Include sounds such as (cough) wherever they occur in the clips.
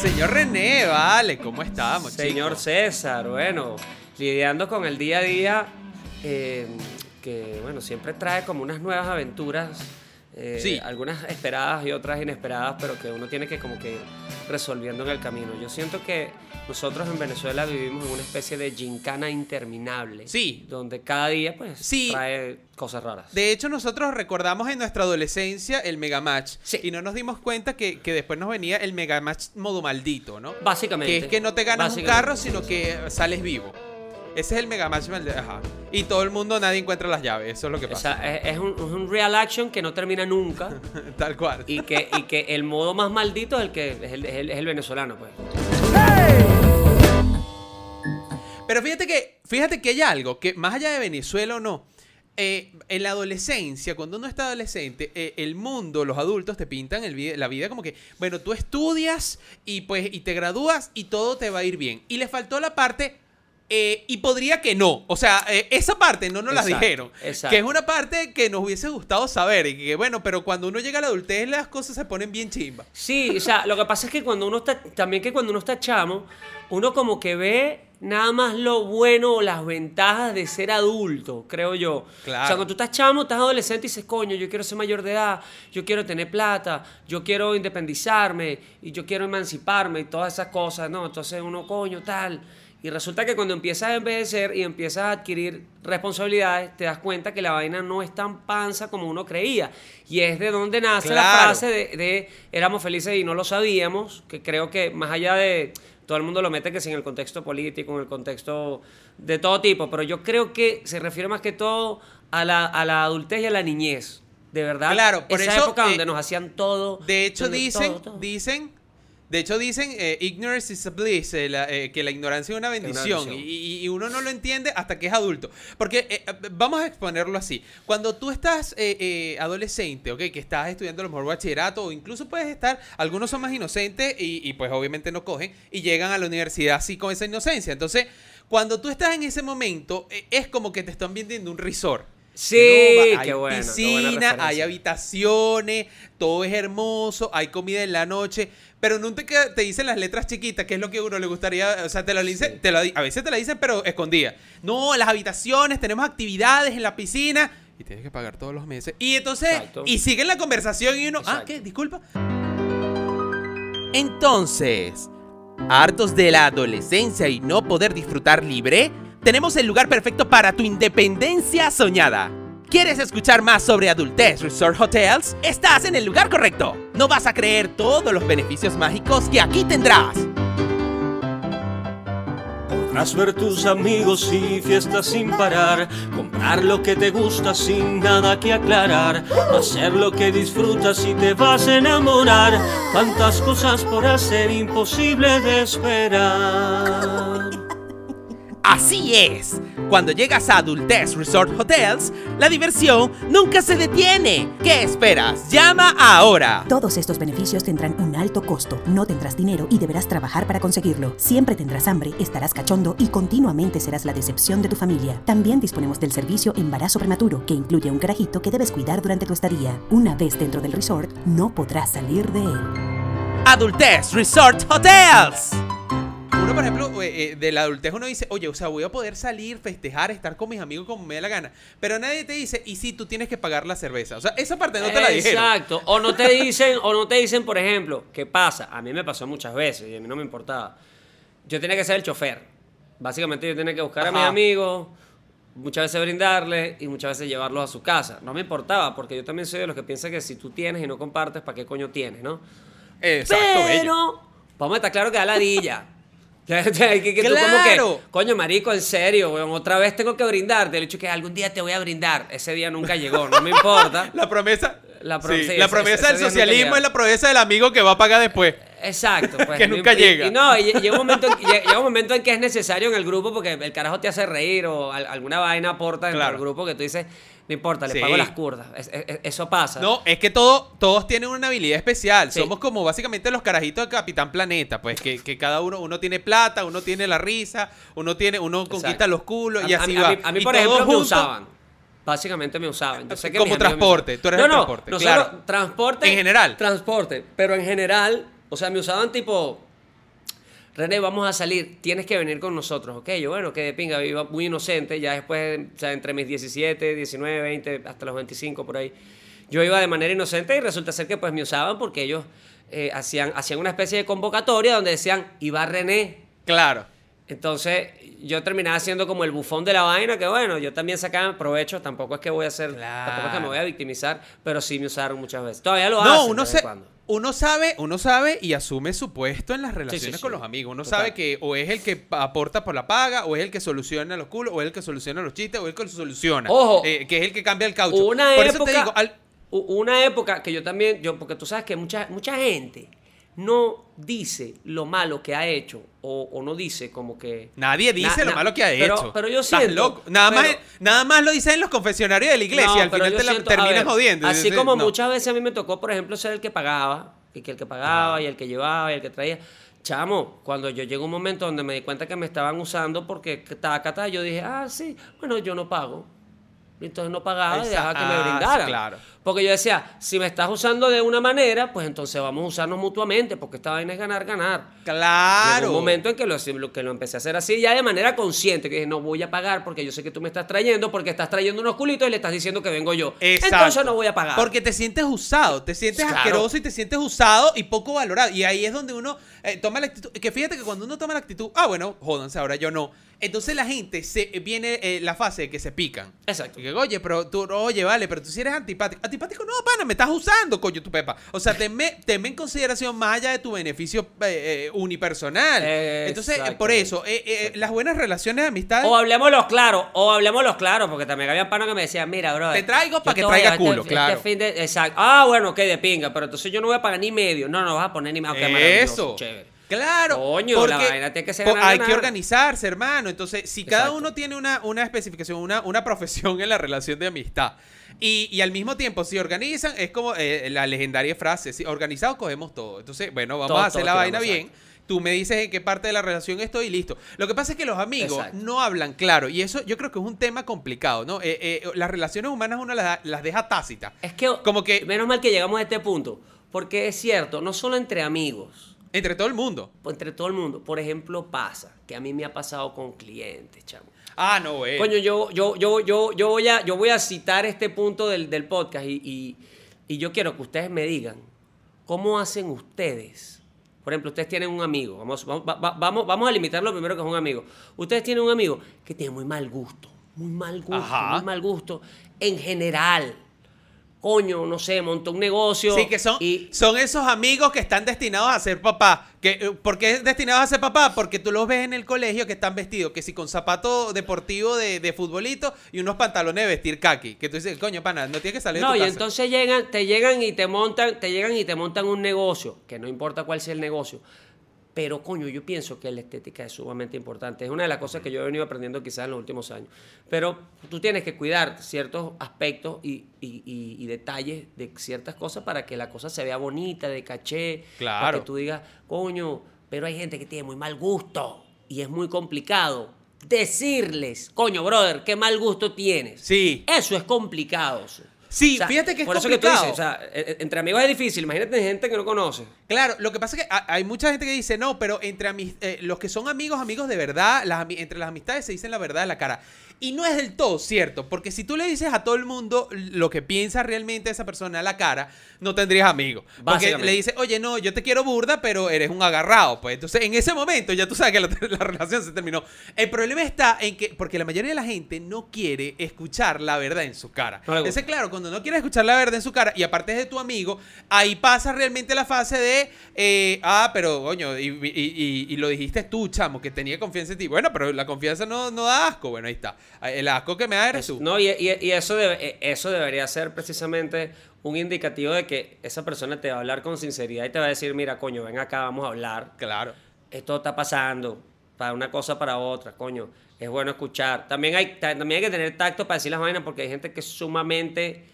Señor René, vale, ¿cómo estamos, Señor? César, bueno, lidiando con el día a día, eh, que bueno, siempre trae como unas nuevas aventuras, eh, Sí. algunas esperadas y otras inesperadas, pero que uno tiene que como que ir resolviendo en el camino. Yo siento que nosotros en Venezuela vivimos en una especie de gincana interminable. Sí. Donde cada día pues Sí. trae cosas raras. De hecho, nosotros recordamos en nuestra adolescencia el Megamatch. Sí. Y no nos dimos cuenta que, que después nos venía el Megamatch modo maldito, ¿no? Básicamente. Que es que no te ganas un carro, sino que sales vivo. Ese es el Megamatch maldito. Ajá. Y todo el mundo, nadie encuentra las llaves. Eso es lo que O pasa. sea, es, es un, es un real action que no termina nunca. (laughs) Tal cual. y que, y que el modo más maldito es el que es el, es el- es el venezolano, pues. Pero fíjate que, fíjate que hay algo que más allá de Venezuela o no, eh, en la adolescencia, cuando uno está adolescente, eh, el mundo, los adultos te pintan el la vida como que, bueno, tú estudias y pues y te gradúas y todo te va a ir bien. Y le faltó la parte eh, y podría que no. O sea, eh, esa parte no nos la dijeron. exacto. Que es una parte que nos hubiese gustado saber. Y que bueno, pero cuando uno llega a la adultez las cosas se ponen bien chimba. Sí, o sea, lo que pasa es que cuando uno está, también que cuando uno está chamo, uno como que ve nada más lo bueno o las ventajas de ser adulto, creo yo. Claro. O sea, cuando tú estás chamo, estás adolescente y dices, coño, yo quiero ser mayor de edad, yo quiero tener plata, yo quiero independizarme y yo quiero emanciparme y todas esas cosas, ¿no? Entonces uno, coño, tal. Y resulta que cuando empiezas a envejecer y empiezas a adquirir responsabilidades, te das cuenta que la vaina no es tan panza como uno creía. Y es de donde nace la frase de, de éramos felices y no lo sabíamos, que creo que más allá de todo el mundo lo mete que si en el contexto político, en el contexto de todo tipo, pero yo creo que se refiere más que todo a la, a la adultez y a la niñez. De verdad, Claro, por esa eso, época donde eh, nos hacían todo. De hecho, dicen, todo, todo. dicen, de hecho dicen, eh, ignorance is a bliss, eh, la- eh, que la ignorancia es una bendición. Y, y uno no lo entiende hasta que es adulto. Porque vamos a exponerlo así. Cuando tú estás adolescente, ok, que estás estudiando a lo mejor bachillerato o incluso puedes estar, algunos son más inocentes y, y, pues obviamente no cogen y llegan a la universidad así con esa inocencia. Entonces, cuando tú estás en ese momento, es como que te están vendiendo un resort. Sí, hay bueno, piscina, hay habitaciones, todo es hermoso, hay comida en la noche, pero nunca te, te dicen las letras chiquitas, que es lo que a uno le gustaría, o sea, te lo dicen, te lo di- a veces te la dicen, pero escondida. No, las habitaciones, tenemos actividades en la piscina y tienes que pagar todos los meses. Y entonces, Exacto. y siguen la conversación y uno, ah. ¿qué? Disculpa. Entonces, hartos de la adolescencia y no poder disfrutar libre, tenemos el lugar perfecto para tu independencia soñada. ¿Quieres escuchar más sobre Adultez Resort Hotels? Estás en el lugar correcto. No vas a creer todos los beneficios mágicos que aquí tendrás. Podrás ver tus amigos y fiestas sin parar, comprar lo que te gusta sin nada que aclarar, hacer lo que disfrutas y te vas a enamorar, tantas cosas por hacer imposible de esperar. Así es. Cuando llegas a Adultez Resort Hotels, la diversión nunca se detiene. ¿Qué esperas? Llama ahora. Todos estos beneficios tendrán un alto costo, no tendrás dinero y deberás trabajar para conseguirlo. Siempre tendrás hambre, estarás cachondo y continuamente serás la decepción de tu familia. También disponemos del servicio embarazo prematuro, que incluye un carajito que debes cuidar durante tu estadía. Una vez dentro del resort, no podrás salir de él. Adultez Resort Hotels. Uno, por ejemplo, eh, eh, de la adultez uno dice, oye, o sea, voy a poder salir, festejar, estar con mis amigos como me dé la gana. Pero nadie te dice, y si tú tienes que pagar la cerveza. O sea, esa parte no te la dijeron. Exacto. O no te dicen, o no te dicen, por ejemplo, ¿qué pasa? A mí me pasó muchas veces y a mí no me importaba. Yo tenía que ser el chofer. Básicamente yo tenía que buscar a mis Ajá. amigos, muchas veces brindarles y muchas veces llevarlos a su casa. No me importaba, porque yo también soy de los que piensa que si tú tienes y no compartes, ¿para qué coño tienes, no? Exacto, bello. Pero, vamos a estar claro que da ladilla. (laughs) que, que, que tú como Claro. que, coño, marico, en serio, weón, otra vez tengo que brindarte. El hecho que algún día te voy a brindar. Ese día nunca llegó, no me importa. (laughs) La promesa. La pro- sí, sí, la ese- promesa ese del socialismo es la promesa del amigo que va a pagar después. Exacto, (laughs) pues. Que nunca y- llega. Y, no, y llega un, momento en, llega- llega un momento en que es necesario en el grupo porque el carajo te hace reír o al- alguna vaina aporta dentro Claro. del grupo que tú dices, no importa, le Sí. pago las curdas. Es- es- es- eso pasa. No, es que todo, todos tienen una habilidad especial. Sí. Somos como básicamente los carajitos de Capitán Planeta, pues que, que cada uno, uno tiene plata, uno tiene la risa, uno tiene, uno conquista Exacto. los culos y A- a así mí- a va. mí, a mí, Y por todos ejemplo, me juntos- usaban. Básicamente me usaban. Yo sé que Como mis amigos me transporte, usaban. tú eres no, el no, transporte, no claro. transporte. En general. Transporte. Pero en general, o sea, me usaban tipo René, vamos a salir, tienes que venir con nosotros, ¿ok? Yo, bueno, que de pinga, iba muy inocente, ya después, o sea, entre mis 17, 19, 20, hasta los 25 por ahí, yo iba de manera inocente y resulta ser que pues me usaban porque ellos eh, hacían, hacían una especie de convocatoria donde decían, iba René. Claro. Entonces yo terminaba siendo como el bufón de la vaina, que bueno, yo también sacaba provecho, tampoco es que voy a hacer, tampoco es que me voy a victimizar, pero sí me usaron muchas veces. Todavía lo No, hacen uno, vez en se- cuando. Uno sabe, uno sabe y asume su puesto en las relaciones sí. con los amigos. Uno Total. sabe que o es el que aporta por la paga, o es el que soluciona los culos, o es el que soluciona los chistes, o es el que soluciona. Ojo. Eh, que es el que cambia el caucho. Una por época, eso te digo, al- una época que yo también, yo, porque tú sabes que mucha, mucha gente no dice lo malo que ha hecho o, o no dice como que... Nadie dice Na- lo na- malo que ha pero- hecho. pero yo siento, loco. Nada, más, nada más lo dicen en los confesionarios de la iglesia. No, al final te la siento- a terminas ver, jodiendo. Así como no. muchas veces a mí me tocó, por ejemplo, ser el que pagaba, y que el que pagaba, y el que llevaba, y el que traía. Chamo, cuando yo llegué a un momento donde me di cuenta que me estaban usando porque taca, yo dije, ah, sí, bueno, yo no pago. Entonces no pagaba y dejaba que me ah, brindaran. claro. Porque yo decía, si me estás usando de una manera, pues entonces vamos a usarnos mutuamente, porque esta vaina es ganar, ganar. Claro. Llegó un momento en que lo, que lo empecé a hacer así, ya de manera consciente, que dije, no voy a pagar porque yo sé que tú me estás trayendo, porque estás trayendo unos culitos y le estás diciendo que vengo yo. Exacto. Entonces no voy a pagar. Porque te sientes usado, te sientes Claro. asqueroso y te sientes usado y poco valorado. Y ahí es donde uno eh, toma la actitud. Que fíjate que cuando uno toma la actitud, ah, bueno, jódanse, ahora yo no. Entonces la gente se viene eh, la fase de que se pican. Exacto. Y que, oye, pero tú, oye, vale, pero tú sí eres antipático. Antipático no, pana, me estás usando, coño, tu pepa. O sea, tenme, tenme en consideración más allá de tu beneficio eh, eh, unipersonal. Entonces, eh, por eso, eh, eh, las buenas relaciones de amistad. O hablemoslos claro, o hablemoslos claro, porque también había panos que me decían, mira, bro. Te traigo pa' que traiga llevar culo, claro. fin de, exacto. Ah, bueno, ok, de pinga, pero entonces yo no voy a pagar ni medio. No, no vas a poner ni medio. Ok, maravilloso, Eso. Chévere. Claro. Coño, la vaina tiene que ser ganar, Hay que organizarse, hermano. Entonces, si cada Exacto. uno tiene una, una especificación, una, una profesión en la relación de amistad, y, y al mismo tiempo, si organizan, es como eh, la legendaria frase, si organizados cogemos todo. Entonces, bueno, vamos Todo, a hacer la vaina bien. Tú me dices en qué parte de la relación estoy y listo. Lo que pasa es que los amigos Exacto. no hablan claro. Y eso yo creo que es un tema complicado, ¿no? Eh, eh, las relaciones humanas uno las, las deja tácitas. Es que, Como que- menos mal que llegamos a este punto, porque es cierto, no solo entre amigos, Entre todo el mundo. entre todo el mundo. Por ejemplo, pasa, que a mí me ha pasado con clientes, chamo. Ah, no, güey. Coño, yo, yo, yo, yo, yo, voy a, yo voy a citar este punto del, del podcast y, y- y yo quiero que ustedes me digan cómo hacen ustedes. Por ejemplo, ustedes tienen un amigo. Vamos, vamos, va- va- vamos, vamos a limitarlo primero que es un amigo. Ustedes tienen un amigo que tiene muy mal gusto. Muy mal gusto. Ajá. Muy mal gusto. En general. Coño, no sé, montó un negocio. Sí, que son, Y, son esos amigos que están destinados a ser papá. Que, eh, ¿Por qué destinados a ser papá? Porque tú los ves en el colegio que están vestidos, que si con zapato deportivo de, de futbolito y unos pantalones de vestir kaki. Que tú dices, coño, pana, no tiene que salir de No, tu y casa. entonces llegan, te llegan y te montan, te llegan y te montan un negocio, que no importa cuál sea el negocio. Pero coño, yo pienso que la estética es sumamente importante. Es una de las cosas que yo he venido aprendiendo quizás en los últimos años. Pero tú tienes que cuidar ciertos aspectos y, y- y- y detalles de ciertas cosas para que la cosa se vea bonita, de caché. Para Claro. que tú digas, coño, pero hay gente que tiene muy mal gusto y es muy complicado decirles, coño, brother, qué mal gusto tienes. Sí. Eso es complicado. Sí, fíjate que es por eso complicado. que tú dices, o sea, e- e- entre amigos es difícil. Imagínate gente que no conoce. Claro, lo que pasa es que ha- hay mucha gente que dice, no, pero entre eh, los que son amigos, amigos de verdad, las entre las amistades se dicen la verdad de la cara. Y no es del todo cierto, porque si tú le dices a todo el mundo lo que piensa realmente esa persona a la cara, no tendrías amigos. Porque le dices, oye, no, yo te quiero burda, pero eres un agarrado. Pues entonces en ese momento ya tú sabes que la, (laughs) la relación se terminó. El problema está en que, porque la mayoría de la gente no quiere escuchar la verdad en su cara. No. Ese claro, cuando no quieres escuchar la verdad en su cara y aparte es de tu amigo, ahí pasa realmente la fase de, eh, ah, pero coño, y, y- y- y lo dijiste tú, chamo, que tenía confianza en ti. Bueno, pero la confianza no, no da asco. Bueno, ahí está. El asco que me da eres tú. No, y, y- y eso, debe- eh, eso debería ser precisamente un indicativo de que esa persona te va a hablar con sinceridad y te va a decir, mira, coño, ven acá, vamos a hablar. Claro. Esto está pasando para una cosa para otra, coño. Es bueno escuchar. También hay, ta- también hay que tener tacto para decir las vainas porque hay gente que es sumamente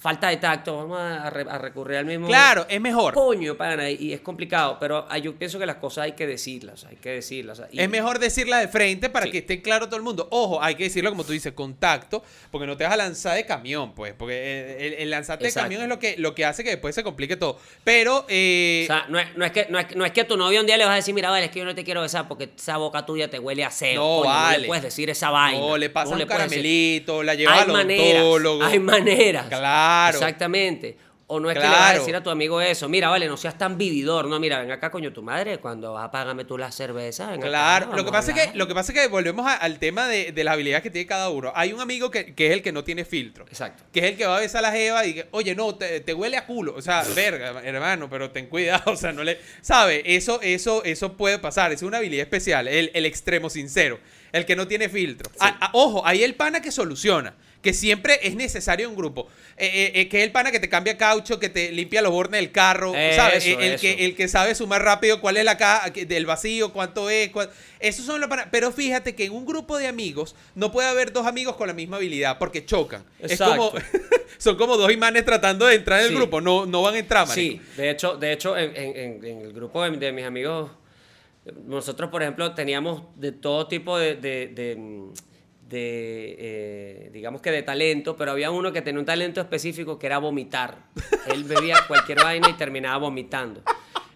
falta de tacto, vamos a, re- a recurrir al mismo. Claro, es mejor. Coño, pana, y- es complicado, pero ah, yo pienso que las cosas hay que decirlas, hay que decirlas. y- Es mejor decirla de frente para Sí. que esté claro todo el mundo. Ojo, hay que decirlo como tú dices, contacto, porque no te vas a lanzar de camión, pues. Porque el, el lanzarte Exacto. de camión es lo que, lo que hace que después se complique todo. Pero, eh, O sea, no es, no, es que, no, es, no es que a tu novio un día le vas a decir, mira, vale, es que yo no te quiero besar porque esa boca tuya te huele a sebo. No, Coño, No vale. le puedes decir esa vaina. no, le pasas No un le puedes decir- caramelito, la llevas al odontólogo. hay maneras. Claro. Exactamente. O no es que le vas a decir a tu amigo eso, mira, vale, no seas tan vividor, no, mira, ven acá, coño, tu madre, cuando vas tú la cerveza, ven acá, Claro, lo que pasa es que lo que pasa es que volvemos a- al tema de, de las habilidades que tiene cada uno. Hay un amigo que, que es el que no tiene filtro. Exacto. Que es el que va a besar a la jeva y que, oye, no, te, te huele a culo. O sea, (laughs) verga, hermano, pero ten cuidado. (laughs) O sea, no le. ¿Sabe? Eso, eso, eso puede pasar. Es una habilidad especial. El, el extremo sincero. El que no tiene filtro. Ah, ah, ojo, ahí el pana que soluciona. Que siempre es necesario en un grupo. Eh, eh, eh, que es el pana que te cambia caucho, que te limpia los bornes del carro. ¿Sabes? Eso, el, eso. que, el que sabe sumar rápido cuál es la caja del vacío, cuánto es. Esos son los panas. Pero fíjate que en un grupo de amigos no puede haber dos amigos con la misma habilidad porque chocan. Es como. (laughs) Son como dos imanes tratando de entrar en el grupo. No, no van a entrar, marico. Sí, de hecho, de hecho en, en- en- en el grupo de, de mis amigos, nosotros, por ejemplo, teníamos de todo tipo de, de- de, de, eh, digamos que de talento, pero había uno que tenía un talento específico que era vomitar. Él bebía (laughs) cualquier vaina y terminaba vomitando.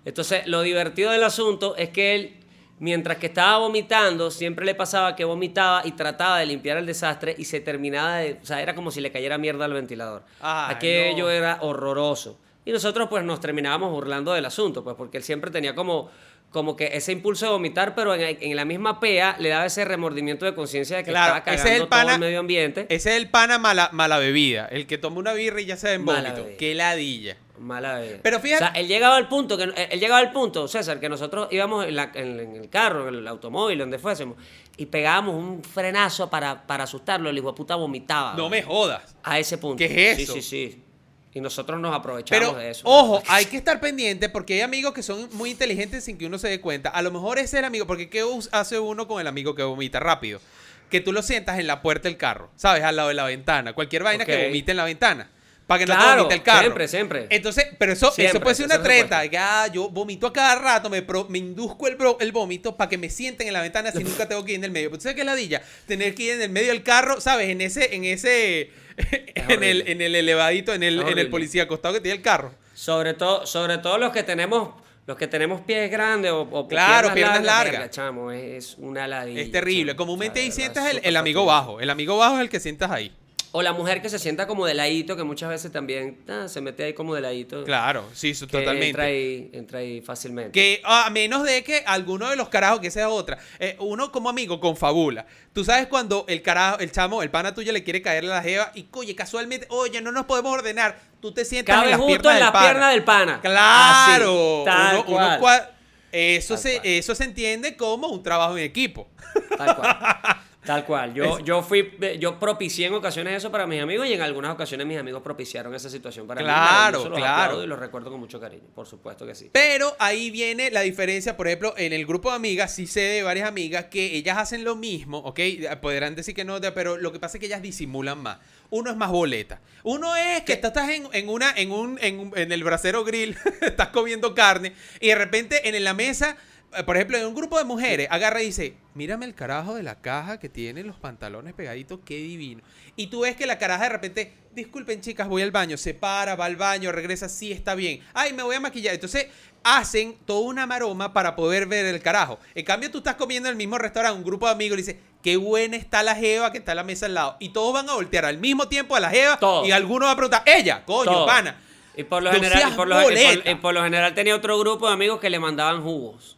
Entonces, lo divertido del asunto es que él, mientras que estaba vomitando, siempre le pasaba que vomitaba y trataba de limpiar el desastre y se terminaba de... O sea, era como si le cayera mierda al ventilador. Ay, Aquello no. era horroroso. Y nosotros pues nos terminábamos burlando del asunto, pues porque él siempre tenía como, como que ese impulso de vomitar, pero en, en la misma pea le daba ese remordimiento de conciencia de que Claro, estaba ese cagando es el todo el medio ambiente. Ese es el pana mala, mala bebida. El que toma una birra y ya se da en vómito. Qué ladilla. Mala bebida. Pero fíjate- O sea, él llegaba al punto, que, él llegaba al punto, César, que nosotros íbamos en, la- en- en el carro, en el automóvil, donde fuésemos, y pegábamos un frenazo para, para asustarlo. El hijo de puta vomitaba. No me jodas. A ese punto. ¿Qué es eso? Sí, sí, sí. Y nosotros nos aprovechamos Pero, de eso. ojo, hay que estar pendiente porque hay amigos que son muy inteligentes sin que uno se dé cuenta. A lo mejor ese es el amigo, porque ¿qué hace uno con el amigo que vomita rápido? Que tú lo sientas en la puerta del carro, ¿sabes? Al lado de la ventana. Cualquier vaina que vomite en la ventana. Para que no te vomite el carro. siempre, siempre. Entonces, pero eso, eso puede ser una treta. Ah, yo vomito a cada rato, me, pro- me induzco el, bro- el vómito para que me sienten en la ventana si nunca tengo que ir en el medio. Pero tú sabes que es ladilla. Tener que ir en el medio del carro, ¿sabes? En ese, en ese, en el, en el elevadito, en el, en el policía acostado que tiene el carro. Sobre todo, sobre todo los que tenemos, los que tenemos pies grandes o, o Claro, piernas largas. chamo, es, es una ladilla. Es terrible. chamo. Comúnmente ahí sientas el, el amigo bajo. El amigo bajo es el que sientas ahí. O la mujer que se sienta como de ladito, que muchas veces también ah, se mete ahí como de ladito. Claro, sí, que totalmente. Entra ahí, entra ahí fácilmente. Que a menos de que alguno de los carajos, que sea otra, eh, uno como amigo confabula. Tú sabes cuando el carajo, el chamo, el pana tuyo le quiere caerle a la jeva y, oye, casualmente, oye, no nos podemos ordenar. Tú te sientas Cabe en las justo piernas en del las pana. piernas del pana. Claro. Así, tal uno- uno cual. cua- eso, Tal se, cual. eso se entiende como un trabajo en equipo. Tal cual. (laughs) Tal cual. Yo, yo fui, yo propicié en ocasiones eso para mis amigos y en algunas ocasiones mis amigos propiciaron esa situación para mí. Claro, claro. Y los recuerdo con mucho cariño, por supuesto que sí. Pero ahí viene la diferencia, por ejemplo, en el grupo de amigas, sí sé de varias amigas que ellas hacen lo mismo, ¿ok? Podrán decir que no, pero lo que pasa es que ellas disimulan más. Uno es más boleta. Uno es que estás en, en una, en un, en, un- en el brasero grill, (laughs) estás comiendo carne, y de repente en la mesa, por ejemplo, en un grupo de mujeres, agarra y dice, mírame el carajo de la caja que tiene los pantalones pegaditos, qué divino. Y tú ves que la caraja de repente, disculpen chicas, voy al baño, se para, va al baño, regresa, sí, está bien. Ay, me voy a maquillar. Entonces hacen toda una maroma para poder ver el carajo. En cambio, tú estás comiendo en el mismo restaurante, un grupo de amigos y le dice, qué buena está la jeva que está en la mesa al lado. Y todos van a voltear al mismo tiempo a la jeva y alguno va a preguntar, ella, coño, Todo. pana. Y por lo, general, seas y por, lo, y por- boleta. y por lo general tenía otro grupo de amigos que le mandaban jugos.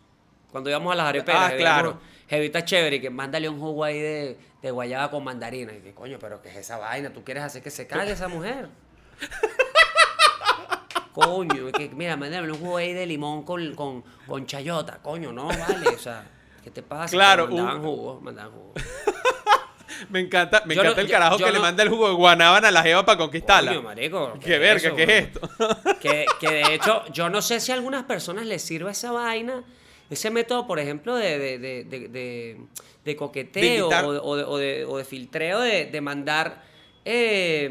Cuando íbamos a las areperas. Ah, claro. Jevita chévere, que mándale un jugo ahí de, de guayaba con mandarina. Y que coño, pero ¿qué es esa vaina? ¿Tú quieres hacer que se cague esa mujer? (laughs) coño, que, mira, mándame un jugo ahí de limón con, con, con chayota. Coño, no, vale. O sea, ¿qué te pasa? Claro, Pero mandaban un- jugos, mandaban jugos. (laughs) Me encanta, me Yo no- encanta el carajo yo que le manda el jugo de guanábana a la jeva para conquistarla. Coño, marico. Qué verga, eso, ¿qué es esto? Que, que de hecho, yo no sé si a algunas personas les sirve esa vaina, ese método, por ejemplo, de, de, de, de, de- de coqueteo o, de, o de- o de- o de filtreo, de, de mandar eh,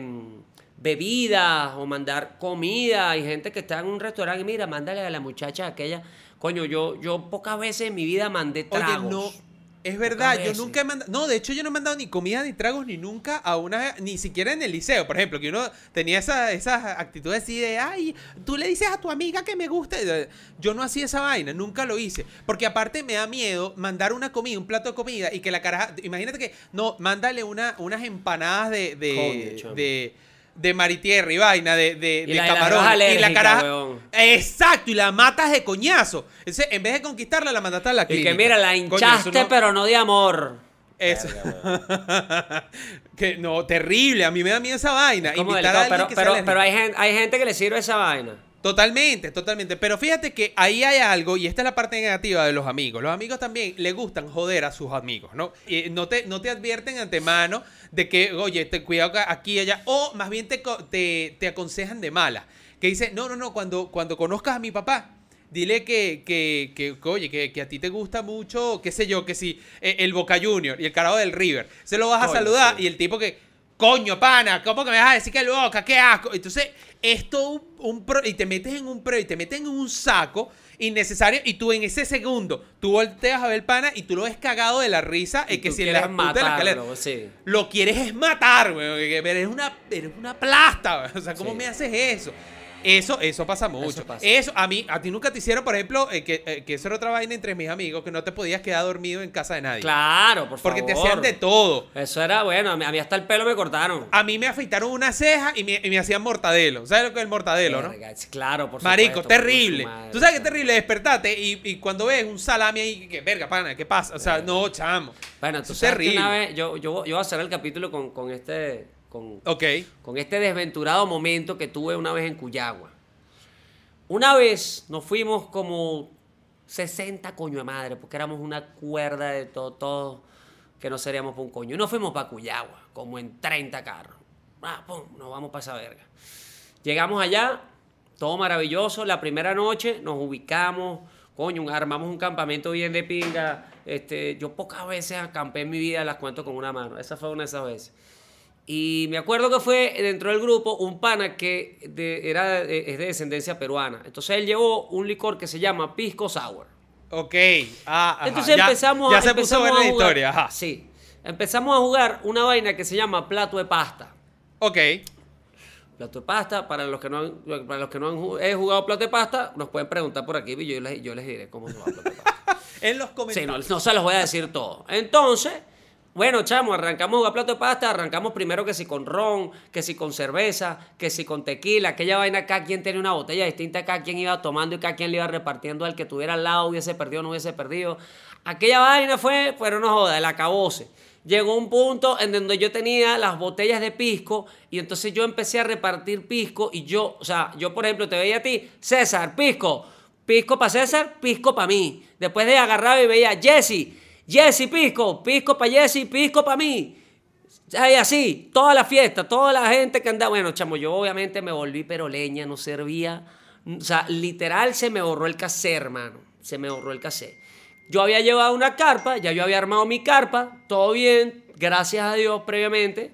bebidas o mandar comida. Hay gente que está en un restaurante y mira, mándale a la muchacha aquella. Coño, yo, yo pocas veces en mi vida mandé Oye, tragos. no. Es verdad, yo nunca he mandado. No, de hecho, yo no he mandado ni comida ni tragos ni nunca a una. Ni siquiera en el liceo, por ejemplo, que uno tenía esa- esas actitudes así de. Ay, tú le dices a tu amiga que me gusta. Yo no hacía esa vaina, nunca lo hice. Porque aparte me da miedo mandar una comida, un plato de comida y que la caraja. Imagínate que. No, mándale una, unas empanadas de. de, de de maritierra y vaina, de, de, Y de la de la camarón. y la caraja. weón. Exacto, y la matas de coñazo. Entonces, en vez de conquistarla, la mandaste a la Y clínica. que mira, la Coño, hinchaste, no- pero no de amor. Eso. (laughs) que no, terrible. A mí me da miedo esa vaina. Como Invitar a alguien pero, que pero, pero hay, gente, hay gente que le sirve esa vaina. Totalmente, totalmente. Pero fíjate que ahí hay algo, y esta es la parte negativa de los amigos. Los amigos también le gustan joder a sus amigos, ¿no? Y no te, no te advierten antemano de que, oye, te cuidado aquí y allá, o más bien te, te, te aconsejan de mala. Que dice, no, no, no, cuando, cuando conozcas a mi papá, dile que, que, que, que, oye, que, que a ti te gusta mucho, qué sé yo, que si eh, el Boca Junior y el carajo del River, se lo vas a saludar sí. y el tipo que, coño, pana, ¿cómo que me vas a decir que el Boca? ¡Qué asco! Entonces, esto un, un pro- y te metes en un pro y te metes en un saco innecesario y tú en ese segundo, tú volteas a ver el pana y tú lo ves cagado de la risa y que Tú si en la escalera sí. lo quieres es matar, güey. que Eres una, eres una plasta, güey. O sea, ¿cómo Sí. me haces eso? Eso, eso pasa mucho. Eso, pasa. a mí, a ti nunca te hicieron, por ejemplo, eh, que, eh, que eso era otra vaina entre mis amigos, que no te podías quedar dormido en casa de nadie. Claro, por Porque favor. te hacían de todo. Eso era bueno, a mí, a mí hasta el pelo me cortaron. A mí me afeitaron una ceja y me, y me hacían mortadelo. ¿Sabes lo que es el mortadelo, no? Sí, Claro, por Marico, supuesto, terrible. por su madre, Tú sabes es sea. terrible despertarte y, y cuando ves un salami ahí, que verga, pana, ¿qué pasa? O sea, no, chamo. Bueno, tú es sabes que terrible. una vez, yo, yo, yo voy a cerrar el capítulo con, con este, con, Ok. con este desventurado momento que tuve una vez en Cuyagua. Una vez nos fuimos como 60 coño de madre, porque éramos una cuerda de todo, todo que no seríamos para un coño. Y nos fuimos para Cuyagua, como en 30 carros. Ah, pum, nos vamos para esa verga. Llegamos allá, todo maravilloso. La primera noche nos ubicamos, coño, armamos un campamento bien de pinga. Este, yo pocas veces acampé en mi vida, las cuento con una mano. Esa fue una de esas veces. Y me acuerdo que fue dentro del grupo un pana que de- era, eh, es de descendencia peruana. Entonces él llevó un licor que se llama Pisco Sour. Ok. Ah, ajá. Entonces Ya- empezamos ya a se empezamos puso buena a la jugar- historia. Ajá. Sí. Empezamos a jugar una vaina que se llama plato de pasta. Ok. Plato de pasta, para los que no han, para los que no han he jugado plato de pasta, nos pueden preguntar por aquí y yo les, yo les diré cómo se juega plato de pasta. (laughs) En los Sí, comentarios. no, no se los voy a decir todo. Entonces, bueno, chamo, arrancamos a plato de pasta, arrancamos primero que si con ron, que si con cerveza, que si con tequila, aquella vaina, cada quien tenía una botella distinta, cada quien iba tomando y cada quien le iba repartiendo al que tuviera al lado, hubiese perdido no hubiese perdido. Aquella vaina fue, pero no joda, el acabose. Llegó un punto en donde yo tenía las botellas de pisco y entonces yo empecé a repartir pisco y yo, o sea, yo por ejemplo te veía a ti, César, pisco, pisco para César, pisco para mí. Después de agarrar y veía, Jesse, Jesse, pisco, pisco para Jesse, pisco para mí. Y así, toda la fiesta, toda la gente que andaba. Bueno, chamo, yo obviamente me volví pero leña, no servía. O sea, literal se me borró el casé, hermano. Se me borró el casé. Yo había llevado una carpa, ya yo había armado mi carpa, todo bien, gracias a Dios previamente.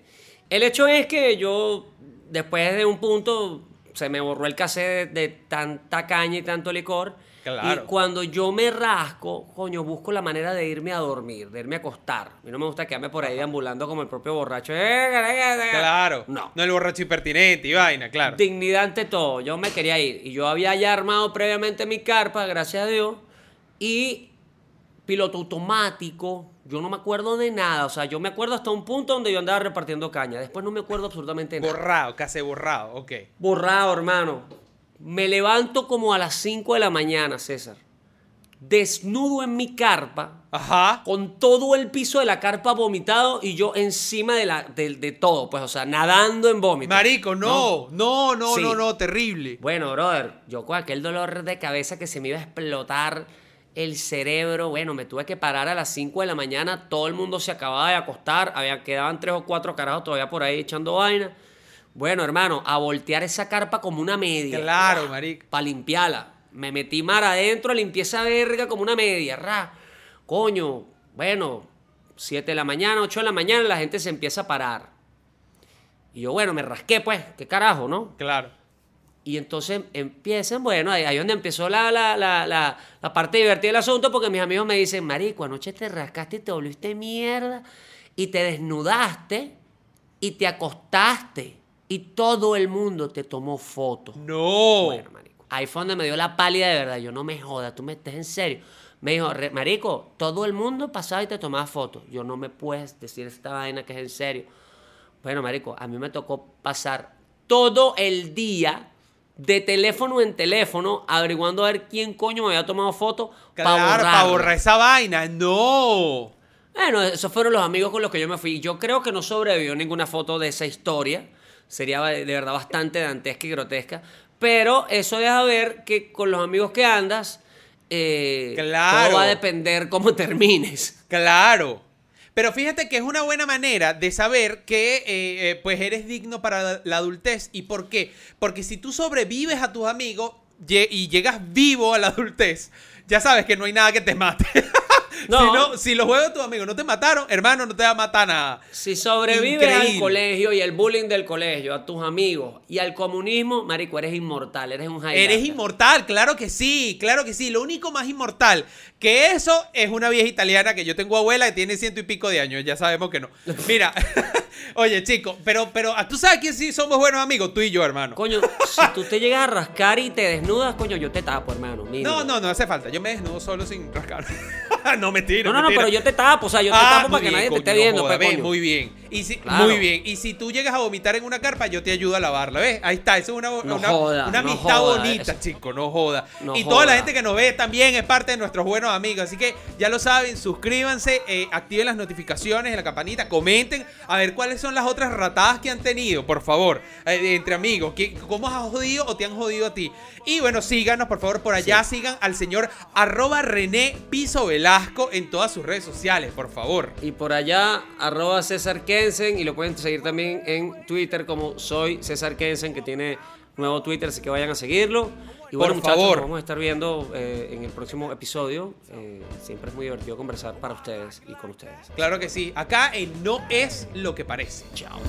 El hecho es que yo, después de un punto, se me borró el casé de, de tanta caña y tanto licor. Claro. Y cuando yo me rasco, coño, busco la manera de irme a dormir, de irme a acostar. A mí no me gusta quedarme por ahí deambulando como el propio borracho. Claro. No. No el borracho impertinente y vaina, claro. Dignidad ante todo. Yo me quería ir. Y yo había ya armado previamente mi carpa, gracias a Dios. Y piloto automático. Yo no me acuerdo de nada. O sea, yo me acuerdo hasta un punto donde yo andaba repartiendo caña. Después no me acuerdo absolutamente nada. Borrado, casi borrado, ok. Borrado, hermano. Me levanto como a las 5 de la mañana, César. Desnudo en mi carpa, Ajá. con todo el piso de la carpa vomitado y yo encima de, la, de, de todo, pues, o sea, nadando en vómito. Marico, no, no, no, Sí. no, no, terrible. Bueno, brother, yo con aquel dolor de cabeza que se me iba a explotar el cerebro, bueno, me tuve que parar a las 5 de la mañana, todo el mundo se acababa de acostar, había, quedaban tres o cuatro carajos todavía por ahí echando vaina. Bueno, hermano, a voltear esa carpa como una media. Claro, marico. Para limpiarla. Me metí mar adentro, limpié esa verga como una media, ra. Coño, bueno, 7 de la mañana, 8 de la mañana, la gente se empieza a parar. Y yo, bueno, me rasqué, pues, qué carajo, ¿no? Claro. Y entonces empiezan, bueno, ahí, ahí donde empezó la, la, la, la, la parte divertida del asunto, porque mis amigos me dicen, Marico, anoche te rascaste y te volviste mierda, y te desnudaste, y te acostaste, y todo el mundo te tomó fotos. No. Bueno, marico. Ahí fue donde me dio la pálida de verdad. Yo no me joda, tú me estés en serio. Me dijo, "Re- marico, todo el mundo pasaba y te tomaba fotos. Yo no me puedes decir esta vaina que es en serio. Bueno, marico, a mí me tocó pasar todo el día de teléfono en teléfono averiguando a ver quién coño me había tomado fotos para borrar. para borrar esa vaina. No. Bueno, esos fueron los amigos con los que yo me fui. Yo creo que no sobrevivió ninguna foto de esa historia. Sería de verdad bastante dantesca y grotesca. Pero eso deja ver que con los amigos que andas, eh, Claro. todo va a depender cómo (laughs) termines. Claro. Pero fíjate que es una buena manera de saber que eh, eh, pues eres digno para la- adultez. ¿Y por qué? Porque si tú sobrevives a tus amigos y llegas vivo a la adultez, ya sabes que no hay nada que te mate. (laughs) No. si, no, si los juegos de tus amigos no te mataron, hermano, no te va a matar nada. Si sobrevives al colegio y el bullying del colegio, a tus amigos y al comunismo, marico, eres inmortal, eres un highlight. Eres inmortal, claro que sí, claro que sí. Lo único más inmortal que eso es una vieja italiana que yo tengo abuela que tiene ciento y pico de años. Ya sabemos que no. (laughs) Mira, (laughs) oye, chico, pero, pero tú sabes que sí somos buenos amigos, tú y yo, hermano. Coño, si tú te llegas a rascar y te desnudas, coño, yo te tapo, hermano. No, no, no hace falta. Yo me desnudo solo sin rascar. (laughs) no, mentira. No, no, no, pero yo te tapo, o sea, yo te Ah, tapo para que nadie te esté no viendo, joda, pues. Muy bien. Y si, Claro. Muy bien. Y si tú llegas a vomitar en una carpa, yo te ayudo a lavarla. ¿Ves? Ahí está. Eso es una, No una, joda, una no amistad joda, bonita, eso. chico. No joda. No y toda la gente que nos ve también es parte de nuestros buenos amigos. Así que ya lo saben, suscríbanse, eh, activen las notificaciones en la campanita, comenten a ver cuáles son las otras ratadas que han tenido, por favor, eh, entre amigos. ¿Qué- ¿Cómo has jodido o te han jodido a ti? Y bueno, síganos, por favor, por allá. Sigan al señor arroba René Piso Velasco en todas sus redes sociales, por favor. Y por allá, arroba César Kensen, y lo pueden seguir también en Twitter como soy César Kensen, que tiene nuevo Twitter, así que vayan a seguirlo. Y bueno, Por muchachos, favor. nos vamos a estar viendo eh, en el próximo episodio. Eh, siempre es muy divertido conversar para ustedes y con ustedes. Claro que sí. Acá el no es lo que parece. Chao.